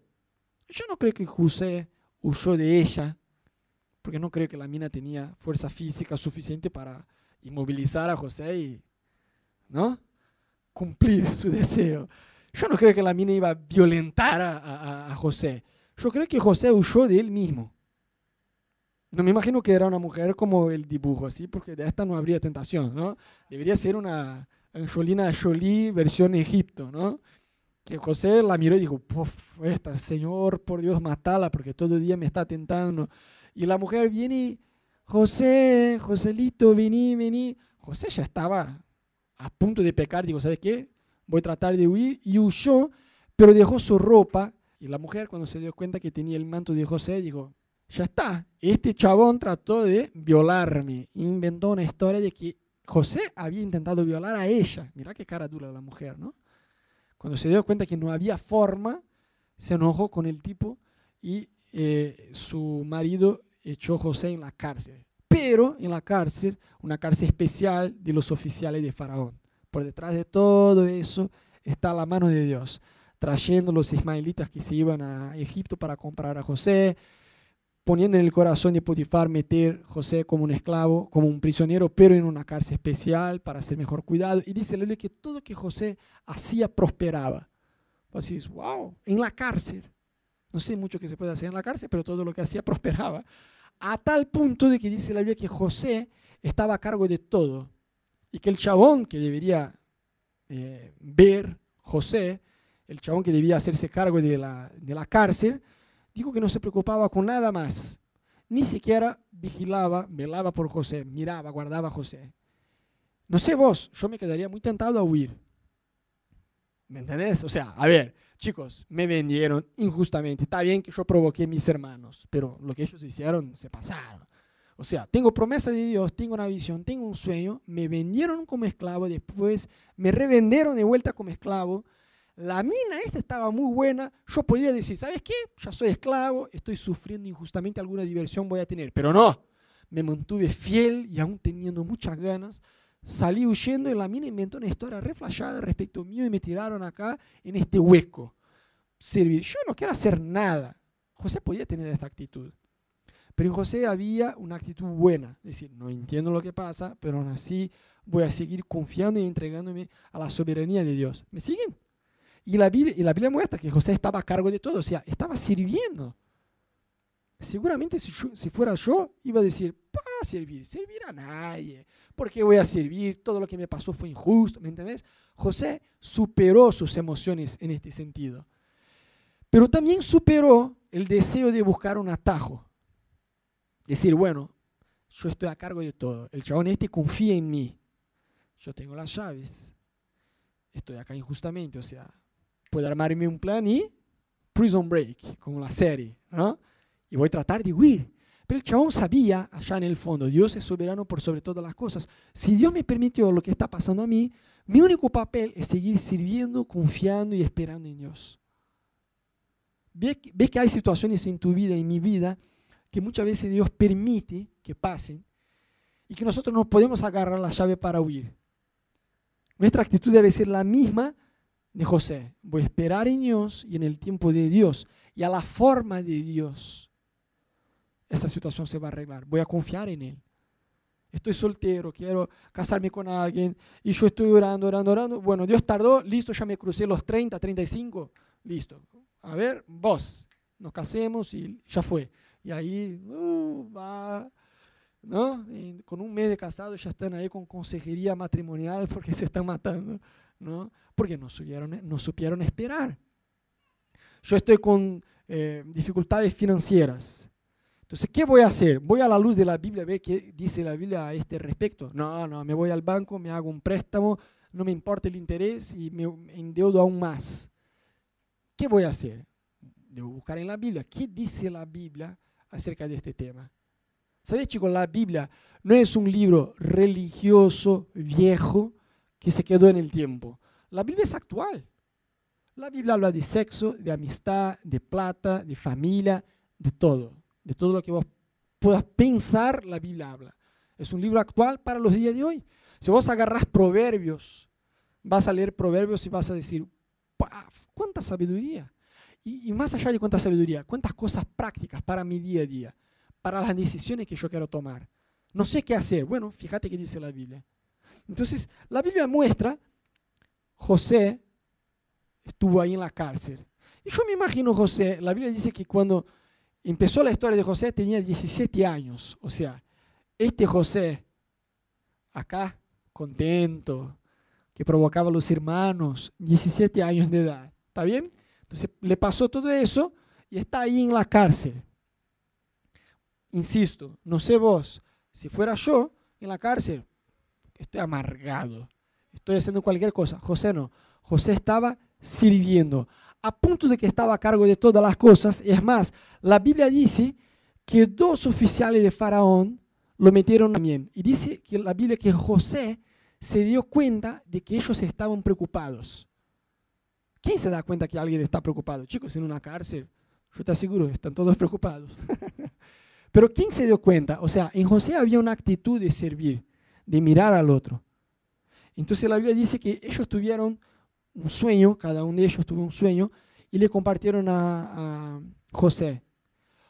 Yo no creo que José huyó de ella, porque no creo que la mina tenía fuerza física suficiente para inmovilizar a José y ¿no? cumplir su deseo. Yo no creo que la mina iba a violentar a, a José. Yo creo que José huyó de él mismo. No me imagino que era una mujer como el dibujo, así, porque de esta no habría tentación, ¿no? Debería ser una Angelina Jolie versión Egipto, ¿no? Que José la miró y dijo, esta, Señor, por Dios, matala, porque todo el día me está tentando. Y la mujer viene, José, Joselito, vení, vení. José ya estaba a punto de pecar, digo, ¿sabes qué? Voy a tratar de huir. Y huyó, pero dejó su ropa. Y la mujer, cuando se dio cuenta que tenía el manto de José, dijo, ya está. Este chabón trató de violarme. Inventó una historia de que José había intentado violar a ella. Mira qué cara dura la mujer, ¿no? Cuando se dio cuenta que no había forma, se enojó con el tipo y eh, su marido echó a José en la cárcel. Pero en la cárcel, una cárcel especial de los oficiales de Faraón. Por detrás de todo eso está la mano de Dios, trayendo los ismaelitas que se iban a Egipto para comprar a José, poniendo en el corazón de Potifar meter José como un esclavo, como un prisionero, pero en una cárcel especial para ser mejor cuidado. Y dice la que todo que José hacía prosperaba. Así es, wow, en la cárcel. No sé mucho que se puede hacer en la cárcel, pero todo lo que hacía prosperaba. A tal punto de que dice la Biblia que José estaba a cargo de todo. Y que el chabón que debería eh, ver José, el chabón que debía hacerse cargo de la, de la cárcel, dijo que no se preocupaba con nada más. Ni siquiera vigilaba, velaba por José, miraba, guardaba a José. No sé vos, yo me quedaría muy tentado a huir. ¿Me entendés? O sea, a ver, chicos, me vendieron injustamente. Está bien que yo provoqué a mis hermanos, pero lo que ellos hicieron se pasaron. O sea, tengo promesa de Dios, tengo una visión, tengo un sueño, me vendieron como esclavo, después me revendieron de vuelta como esclavo. La mina esta estaba muy buena, yo podría decir, ¿sabes qué? Ya soy esclavo, estoy sufriendo injustamente, alguna diversión voy a tener, pero no, me mantuve fiel y aún teniendo muchas ganas, salí huyendo y la mina inventó una historia reflejada respecto mío y me tiraron acá en este hueco. Servir. Yo no quiero hacer nada. José podía tener esta actitud. Pero en José había una actitud buena. Es decir, no entiendo lo que pasa, pero aún así voy a seguir confiando y entregándome a la soberanía de Dios. ¿Me siguen? Y la Biblia, y la Biblia muestra que José estaba a cargo de todo, o sea, estaba sirviendo. Seguramente si, si fuera yo, iba a decir, para servir, servir a nadie. ¿Por qué voy a servir? Todo lo que me pasó fue injusto, ¿me entendés? José superó sus emociones en este sentido. Pero también superó el deseo de buscar un atajo. Decir, bueno, yo estoy a cargo de todo. El chabón este confía en mí. Yo tengo las llaves. Estoy acá injustamente, o sea, puedo armarme un plan y prison break, como la serie, ¿no? Y voy a tratar de huir. Pero el chabón sabía, allá en el fondo, Dios es soberano por sobre todas las cosas. Si Dios me permitió lo que está pasando a mí, mi único papel es seguir sirviendo, confiando y esperando en Dios. Ves que hay situaciones en tu vida, en mi vida, que muchas veces Dios permite que pasen y que nosotros no podemos agarrar la llave para huir. Nuestra actitud debe ser la misma de José. Voy a esperar en Dios y en el tiempo de Dios y a la forma de Dios esa situación se va a arreglar. Voy a confiar en Él. Estoy soltero, quiero casarme con alguien y yo estoy orando, orando, orando. Bueno, Dios tardó, listo, ya me crucé los 30, 35, listo. A ver, vos, nos casemos y ya fue. Y ahí uh, va, ¿no? con un mes de casado ya están ahí con consejería matrimonial porque se están matando, ¿no? Porque no supieron, no supieron esperar. Yo estoy con eh, dificultades financieras entonces, ¿qué voy a hacer? ¿Voy a la luz de la Biblia a ver qué dice la Biblia a este respecto? No, no, me voy al banco, me hago un préstamo, no me importa el interés y me endeudo aún más. ¿Qué voy a hacer? Debo buscar en la Biblia. ¿Qué dice la Biblia acerca de este tema? ¿Sabes, chicos? La Biblia no es un libro religioso, viejo, que se quedó en el tiempo. La Biblia es actual. La Biblia habla de sexo, de amistad, de plata, de familia, de todo de todo lo que vos puedas pensar, la Biblia habla. Es un libro actual para los días de hoy. Si vos agarras proverbios, vas a leer proverbios y vas a decir, ¡cuánta sabiduría! Y, más allá de cuánta sabiduría, cuántas cosas prácticas para mi día a día, para las decisiones que yo quiero tomar. No sé qué hacer. Bueno, fíjate qué dice la Biblia. Entonces, la Biblia muestra, José estuvo ahí en la cárcel. Y yo me imagino José, la Biblia dice que cuando empezó la historia de José, tenía 17 años. O sea, este José, acá, contento, que provocaba a los hermanos, 17 años de edad. ¿Está bien? Entonces le pasó todo eso y está ahí en la cárcel. Insisto, no sé vos, si fuera yo en la cárcel, estoy amargado, estoy haciendo cualquier cosa. José no, José estaba sirviendo a punto de que estaba a cargo de todas las cosas. Es más, la Biblia dice que dos oficiales de Faraón lo metieron también. Y dice que la Biblia que José se dio cuenta de que ellos estaban preocupados. ¿Quién se da cuenta que alguien está preocupado? Chicos, en una cárcel, yo te aseguro, están todos preocupados. Pero ¿quién se dio cuenta? O sea, en José había una actitud de servir, de mirar al otro. Entonces la Biblia dice que ellos tuvieron un sueño, cada uno de ellos tuvo un sueño, y le compartieron a, a José.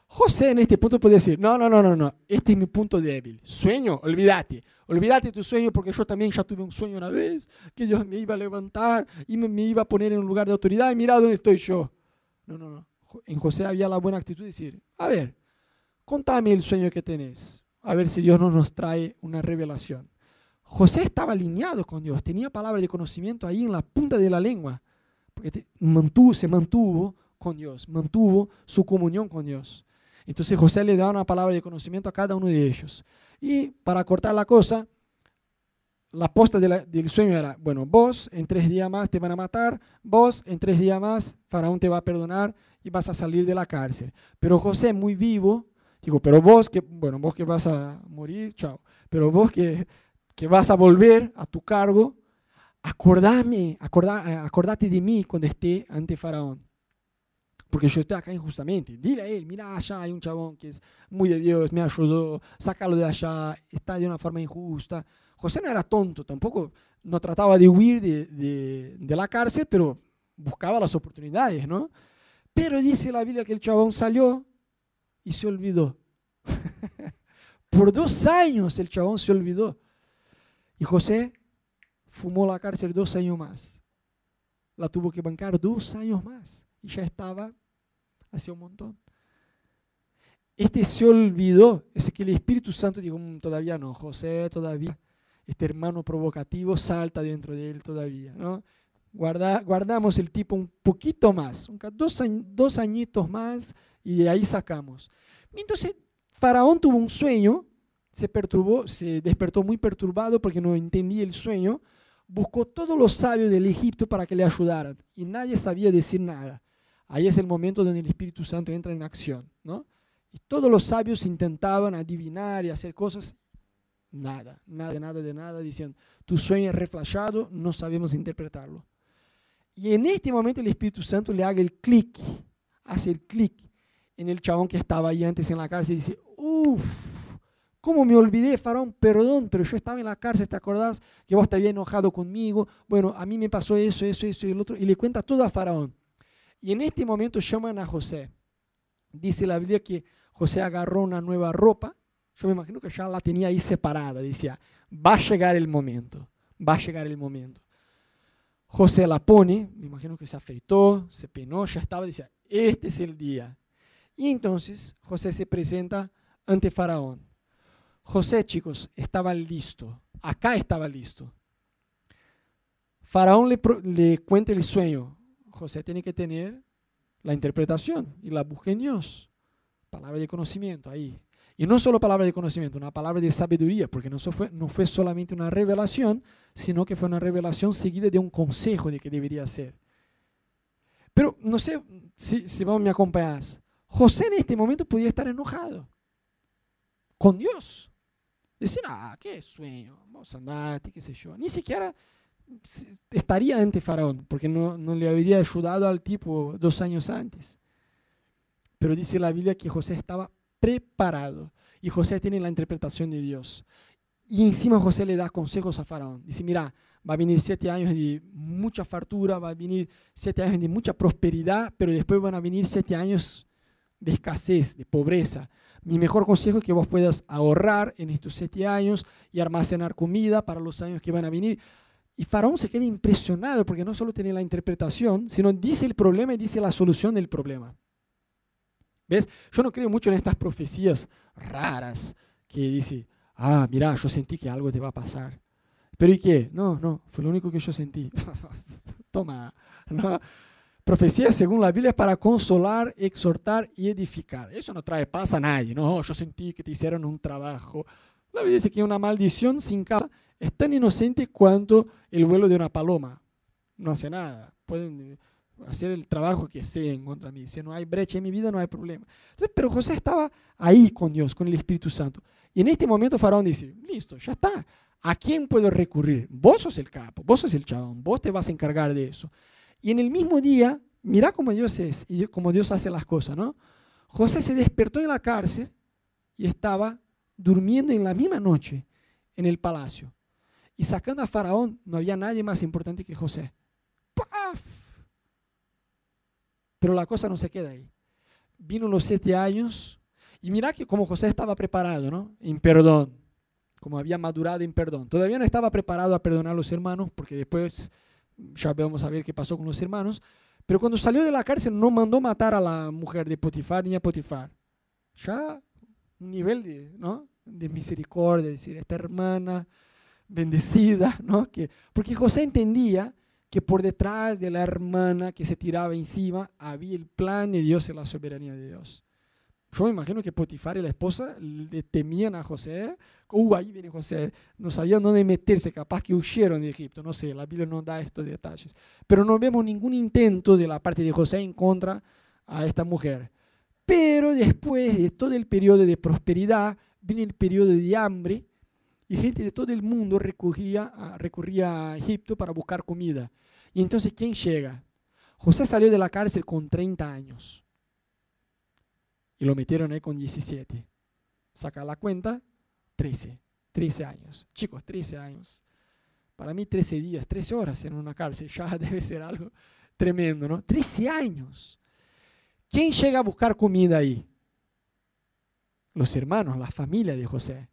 José en este punto puede decir, no, no, no, no, no, este es mi punto débil. Sueño, olvídate, olvídate tu sueño porque yo también ya tuve un sueño una vez, que Dios me iba a levantar y me, me iba a poner en un lugar de autoridad y mira dónde estoy yo. No, no, no. En José había la buena actitud de decir, a ver, contame el sueño que tenés, a ver si Dios no nos trae una revelación. José estaba alineado con Dios, tenía palabras de conocimiento ahí en la punta de la lengua, porque mantuvo, se mantuvo con Dios, mantuvo su comunión con Dios. Entonces José le da una palabra de conocimiento a cada uno de ellos. Y para cortar la cosa, la posta del sueño era, bueno, vos en tres días más te van a matar, vos en tres días más Faraón te va a perdonar y vas a salir de la cárcel. Pero José, muy vivo, digo, pero vos que, bueno, vos que vas a morir, chao, pero vos que, que vas a volver a tu cargo, acordame, acordate de mí cuando esté ante Faraón porque yo estoy acá injustamente. Dile a él, mira, allá hay un chabón que es muy de Dios, me ayudó, sácalo de allá, está de una forma injusta. José no era tonto, tampoco no trataba de huir de, de, la cárcel, pero buscaba las oportunidades, ¿no? Pero dice la Biblia que el chabón salió y se olvidó. Por dos años el chabón se olvidó. Y José fumó la cárcel dos años más. La tuvo que bancar dos años más. Y ya estaba hacía un montón. Este se olvidó, es que el Espíritu Santo dijo, mm, todavía no, José todavía, este hermano provocativo salta dentro de él todavía, ¿no? Guarda, guardamos el tipo un poquito más, dos, dos añitos más y de ahí sacamos. Entonces, Faraón tuvo un sueño, se perturbó, se despertó muy perturbado porque no entendía el sueño, buscó todos los sabios del Egipto para que le ayudaran y nadie sabía decir nada. Ahí es el momento donde el Espíritu Santo entra en acción, ¿no? Y todos los sabios intentaban adivinar y hacer cosas, nada, nada, nada, de nada, diciendo, tu sueño es reflejado, no sabemos interpretarlo. Y en este momento el Espíritu Santo le haga el clic, hace el clic en el chabón que estaba ahí antes en la cárcel y dice, uff, ¿cómo me olvidé, Faraón? Perdón, pero yo estaba en la cárcel, ¿te acordás que vos te habías enojado conmigo? Bueno, a mí me pasó eso, eso, eso y el otro. Y le cuenta todo a Faraón. Y en este momento llaman a José. Dice la Biblia que José agarró una nueva ropa. Yo me imagino que ya la tenía ahí separada. Decía, va a llegar el momento, va a llegar el momento. José la pone, me imagino que se afeitó, se peinó, ya estaba, decía, este es el día. Y entonces José se presenta ante Faraón. José, chicos, estaba listo. Acá estaba listo. Faraón le, le cuenta el sueño. José tiene que tener la interpretación y la busca en Dios. Palabra de conocimiento ahí. Y no solo palabra de conocimiento, una palabra de sabiduría, porque no fue, no fue solamente una revelación, sino que fue una revelación seguida de un consejo de que debería ser. Pero no sé si, si vos me acompañás. José en este momento podía estar enojado con Dios. Decir, ah, qué sueño, vamos a andar, qué sé yo. Ni siquiera estaría ante Faraón, porque no, no, le habría ayudado al tipo dos años antes. Pero dice la Biblia que José estaba preparado y José tiene la interpretación de Dios. Y encima José le da consejos a Faraón. Dice, mira, va a venir siete años de mucha fartura, va a venir siete años de mucha prosperidad, pero después van a venir siete años de escasez, de pobreza. Mi mejor consejo es que vos puedas ahorrar en estos siete años y almacenar comida para los años que van a venir. Y Faraón se queda impresionado porque no solo tiene la interpretación, sino dice el problema y dice la solución del problema. ¿Ves? Yo no creo mucho en estas profecías raras que dice, ah, mira, yo sentí que algo te va a pasar. ¿Pero y qué? No, no, fue lo único que yo sentí. Toma. ¿no? Profecía, según la Biblia, es para consolar, exhortar y edificar. Eso no trae paz a nadie. No, yo sentí que te hicieron un trabajo. La Biblia dice que una maldición sin causa es tan inocente cuanto el vuelo de una paloma. No hace nada. Pueden hacer el trabajo que en contra mí. Si no hay brecha en mi vida, no hay problema. Entonces, pero José estaba ahí con Dios, con el Espíritu Santo. Y en este momento Faraón dice, listo, ya está. ¿A quién puedo recurrir? Vos sos el capo, vos sos el chabón, vos te vas a encargar de eso. Y en el mismo día, mira cómo Dios es y cómo Dios hace las cosas, ¿no? José se despertó en la cárcel y estaba durmiendo en la misma noche en el palacio. Y sacando a Faraón, no había nadie más importante que José. ¡Paf! Pero la cosa no se queda ahí. Vino los siete años y mira que como José estaba preparado, ¿no? En perdón, como había madurado en perdón. Todavía no estaba preparado a perdonar a los hermanos, porque después ya vamos a ver qué pasó con los hermanos. Pero cuando salió de la cárcel no mandó matar a la mujer de Potifar ni a Potifar. Ya un nivel de, ¿no? de misericordia, decir, esta hermana bendecida, ¿no? Que, porque José entendía que por detrás de la hermana que se tiraba encima había el plan de Dios y la soberanía de Dios. Yo me imagino que Potifar y la esposa le temían a José. Uh, ahí viene José. No sabían dónde meterse, capaz que huyeron de Egipto. No sé, la Biblia no da estos detalles. Pero no vemos ningún intento de la parte de José en contra a esta mujer. Pero después de todo el periodo de prosperidad, viene el periodo de hambre y gente de todo el mundo recurría recurría a Egipto para buscar comida. Y entonces, ¿quién llega? José salió de la cárcel con 30 años y lo metieron ahí con 17. Saca la cuenta, 13. 13 años. Chicos, 13 años. Para mí 13 días, 13 horas en una cárcel ya debe ser algo tremendo, ¿no? 13 años. ¿Quién llega a buscar comida ahí? Los hermanos, la familia de José.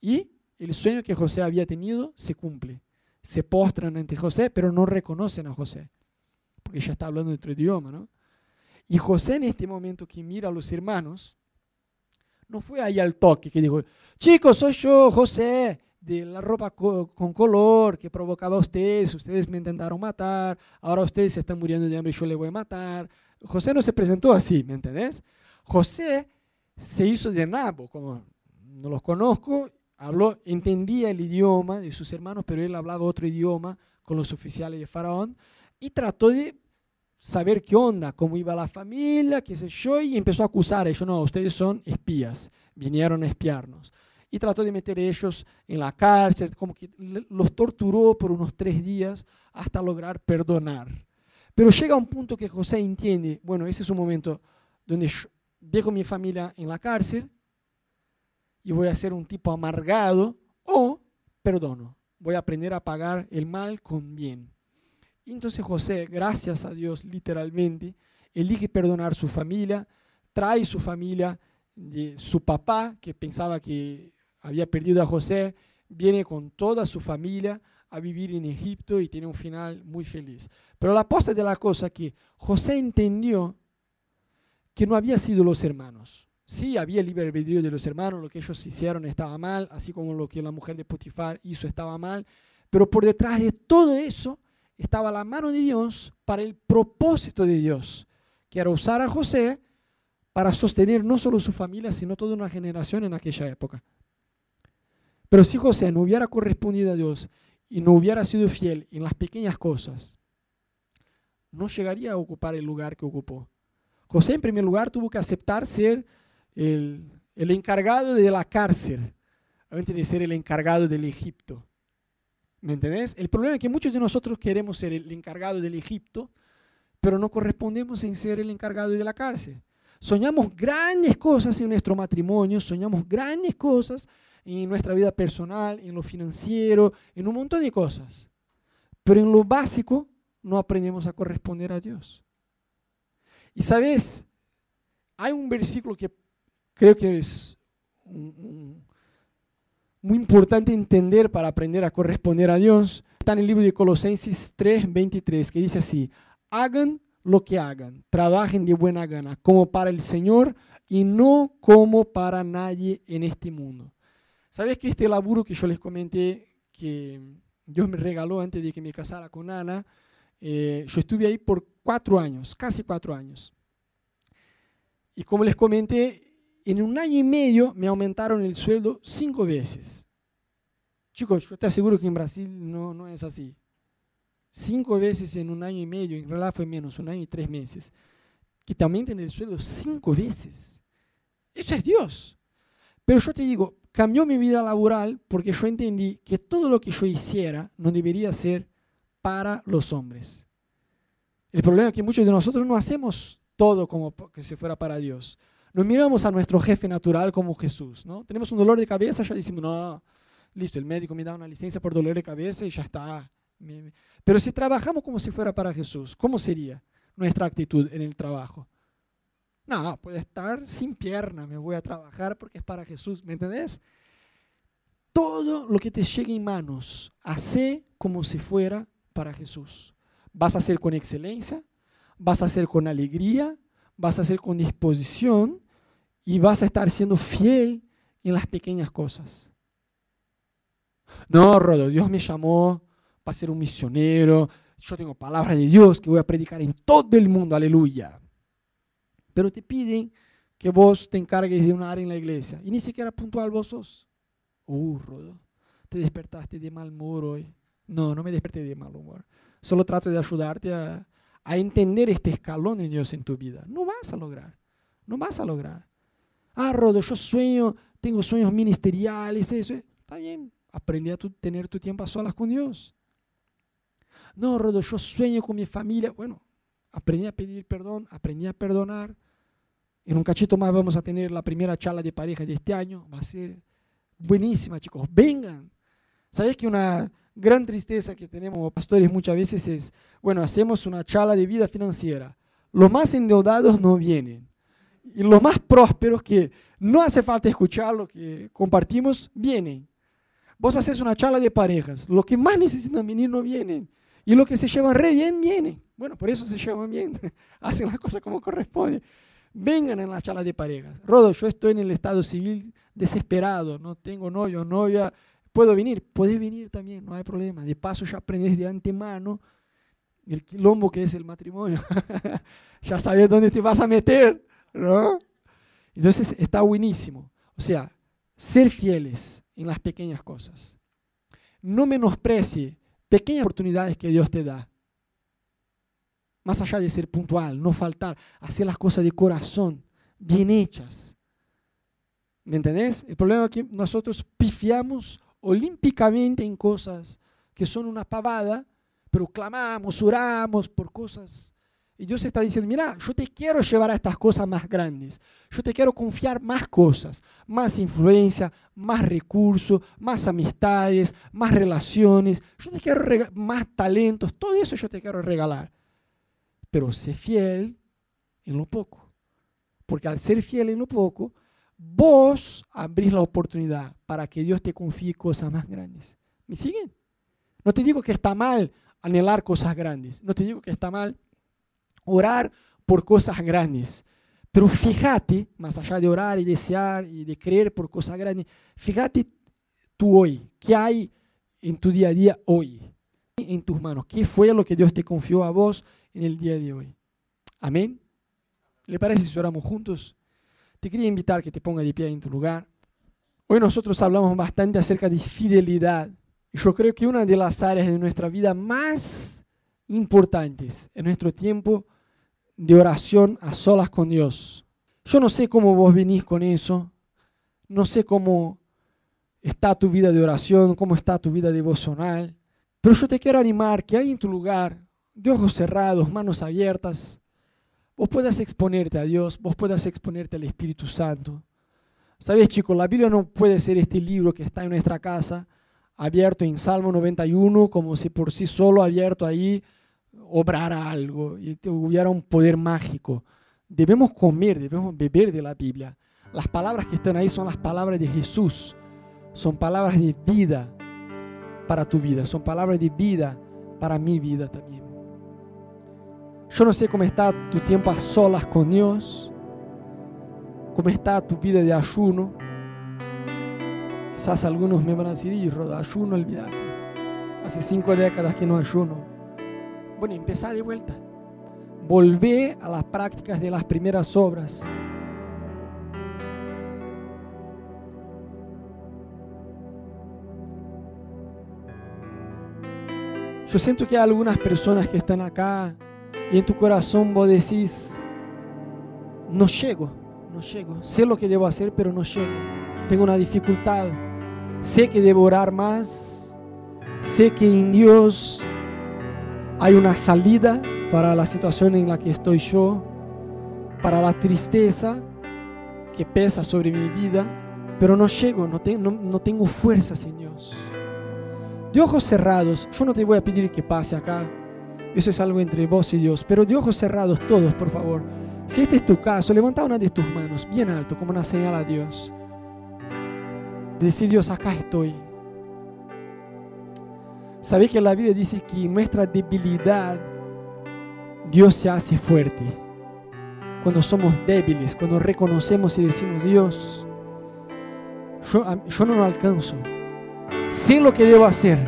Y el sueño que José había tenido se cumple. Se postran ante José, pero no reconocen a José, porque ya está hablando otro idioma, ¿no? Y José en este momento que mira a los hermanos, no fue ahí al toque que dijo, chicos, soy yo, José, de la ropa con color que provocaba a ustedes, ustedes me intentaron matar, ahora ustedes se están muriendo de hambre y yo les voy a matar. José no se presentó así, ¿me entendés? José se hizo de nabo, como no los conozco, habló, entendía el idioma de sus hermanos, pero él hablaba otro idioma con los oficiales de Faraón y trató de saber qué onda, cómo iba la familia, qué sé yo, y empezó a acusar a ellos, no, ustedes son espías, vinieron a espiarnos. Y trató de meter a ellos en la cárcel, como que los torturó por unos tres días hasta lograr perdonar. Pero llega un punto que José entiende, bueno, ese es un momento donde yo dejo mi familia en la cárcel y voy a ser un tipo amargado o perdono, voy a aprender a pagar el mal con bien. Y entonces José, gracias a Dios, literalmente, elige perdonar su familia, trae su familia de su papá, que pensaba que había perdido a José, viene con toda su familia a vivir en Egipto y tiene un final muy feliz. Pero la posta de la cosa que José entendió que no había sido los hermanos. Sí, había libre albedrío de los hermanos, lo que ellos hicieron estaba mal, así como lo que la mujer de Potifar hizo estaba mal, pero por detrás de todo eso estaba la mano de Dios para el propósito de Dios, que era usar a José para sostener no solo su familia, sino toda una generación en aquella época. Pero si José no hubiera correspondido a Dios y no hubiera sido fiel en las pequeñas cosas, no llegaría a ocupar el lugar que ocupó. José, en primer lugar, tuvo que aceptar ser el, el encargado de la cárcel antes de ser el encargado del Egipto. ¿Me entendés? El problema es que muchos de nosotros queremos ser el encargado del Egipto, pero no correspondemos en ser el encargado de la cárcel. Soñamos grandes cosas en nuestro matrimonio, soñamos grandes cosas en nuestra vida personal, en lo financiero, en un montón de cosas. Pero en lo básico no aprendemos a corresponder a Dios. Y sabes, hay un versículo que creo que es un, muy importante entender para aprender a corresponder a Dios. Está en el libro de Colosenses 3, 23, que dice así, hagan lo que hagan, trabajen de buena gana, como para el Señor y no como para nadie en este mundo. ¿Sabes que este laburo que yo les comenté, que Dios me regaló antes de que me casara con Ana, eh, yo estuve ahí por cuatro años, casi cuatro años. Y como les comenté, en un año y medio me aumentaron el sueldo cinco veces. Chicos, yo te aseguro que en Brasil no, no es así. Cinco veces en un año y medio, en realidad fue menos, un año y tres meses. Que te aumenten el sueldo cinco veces. Eso es Dios. Pero yo te digo, cambió mi vida laboral porque yo entendí que todo lo que yo hiciera no debería ser para los hombres. El problema es que muchos de nosotros no hacemos todo como que si fuera para Dios. Nos miramos a nuestro jefe natural como Jesús, ¿no? Tenemos un dolor de cabeza, ya decimos, no, listo, el médico me da una licencia por dolor de cabeza y ya está. Pero si trabajamos como si fuera para Jesús, ¿cómo sería nuestra actitud en el trabajo? No, puede estar sin pierna, me voy a trabajar porque es para Jesús, ¿me entendés? Todo lo que te llegue en manos, hace como si fuera para Jesús. Vas a hacer con excelencia, vas a hacer con alegría, vas a hacer con disposición y vas a estar siendo fiel en las pequeñas cosas. No, Rodo, Dios me llamó para ser un misionero. Yo tengo palabra de Dios que voy a predicar en todo el mundo, aleluya. Pero te piden que vos te encargues de una área en la iglesia y ni siquiera puntual vos sos. Uh, Rodo, te despertaste de mal humor hoy. No, no me desperté de mal humor. Solo trato de ayudarte a, entender este escalón de Dios en tu vida. No vas a lograr. No vas a lograr. Ah, Rodo, yo sueño, tengo sueños ministeriales, eso. Está bien, aprende a tener tu tiempo a solas con Dios. No, Rodo, yo sueño con mi familia. Bueno, aprendí a pedir perdón, aprendí a perdonar. En un cachito más vamos a tener la primera charla de pareja de este año. Va a ser buenísima, chicos. Vengan. ¿Sabes que una gran tristeza que tenemos pastores muchas veces es, bueno, hacemos una charla de vida financiera. Los más endeudados no vienen. Y los más prósperos que no hace falta escuchar lo que compartimos, vienen. Vos haces una charla de parejas. Los que más necesitan venir no vienen. Y los que se llevan re bien, vienen. Bueno, por eso se llevan bien. Hacen las cosas como corresponde. Vengan en la charla de parejas. Rodo, yo estoy en el estado civil desesperado. No tengo novio, novia ¿Puedo venir? Puedes venir también, no hay problema. De paso ya aprendes de antemano el quilombo que es el matrimonio. ya sabes dónde te vas a meter, ¿no? Entonces está buenísimo. O sea, ser fieles en las pequeñas cosas. No menosprecie pequeñas oportunidades que Dios te da. Más allá de ser puntual, no faltar, hacer las cosas de corazón, bien hechas. ¿Me entendés? El problema es que nosotros pifiamos olímpicamente en cosas que son una pavada, pero clamamos, oramos por cosas. Y Dios está diciendo, mira, yo te quiero llevar a estas cosas más grandes. Yo te quiero confiar más cosas, más influencia, más recursos, más amistades, más relaciones. Yo te quiero más talentos, todo eso yo te quiero regalar. Pero sé fiel en lo poco. Porque al ser fiel en lo poco, vos abrís la oportunidad para que Dios te confíe cosas más grandes. ¿Me siguen? No te digo que está mal anhelar cosas grandes, no te digo que está mal orar por cosas grandes, pero fíjate, más allá de orar y desear y de creer por cosas grandes, fíjate tú hoy, ¿qué hay en tu día a día hoy? En tus manos, ¿qué fue lo que Dios te confió a vos en el día de hoy? Amén. ¿Le parece si oramos juntos? Te quería invitar que te ponga de pie en tu lugar. Hoy nosotros hablamos bastante acerca de fidelidad. Yo creo que una de las áreas de nuestra vida más importantes en nuestro tiempo de oración a solas con Dios. Yo no sé cómo vos venís con eso. No sé cómo está tu vida de oración, cómo está tu vida devocional. Pero yo te quiero animar que ahí en tu lugar, de ojos cerrados, manos abiertas, vos puedas exponerte a Dios, vos puedas exponerte al Espíritu Santo. Sabes, chicos, la Biblia no puede ser este libro que está en nuestra casa, abierto en Salmo 91, como si por sí solo abierto ahí obrara algo y hubiera un poder mágico. Debemos comer, debemos beber de la Biblia. Las palabras que están ahí son las palabras de Jesús. Son palabras de vida para tu vida. Son palabras de vida para mi vida también. Yo no sé cómo está tu tiempo a solas con Dios, cómo está tu vida de ayuno. Quizás algunos me van a decir, de ayuno, olvídate. Hace cinco décadas que no ayuno. Bueno, empezá de vuelta. Volvé a las prácticas de las primeras obras. Yo siento que hay algunas personas que están acá y en tu corazón vos decís, no llego, no llego. Sé lo que debo hacer, pero no llego. Tengo una dificultad. Sé que debo orar más. Sé que en Dios hay una salida para la situación en la que estoy yo, para la tristeza que pesa sobre mi vida, pero no llego, no, te- no- no tengo fuerzas en Dios. De ojos cerrados, yo no te voy a pedir que pase acá, eso es algo entre vos y Dios, pero de ojos cerrados todos, por favor. Si este es tu caso, levanta una de tus manos bien alto como una señal a Dios. Decir, Dios, acá estoy. Sabéis que la Biblia dice que nuestra debilidad Dios se hace fuerte. Cuando somos débiles, cuando reconocemos y decimos, Dios, yo, yo no lo alcanzo. Sé lo que debo hacer.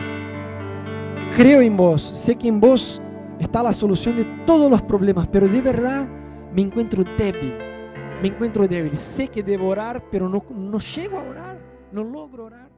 Creo en vos. Sé que en vos está la solución de todos los problemas, pero de verdad me encuentro débil. Me encuentro débil. Sé que debo orar, pero no, no llego a orar. No logro orar.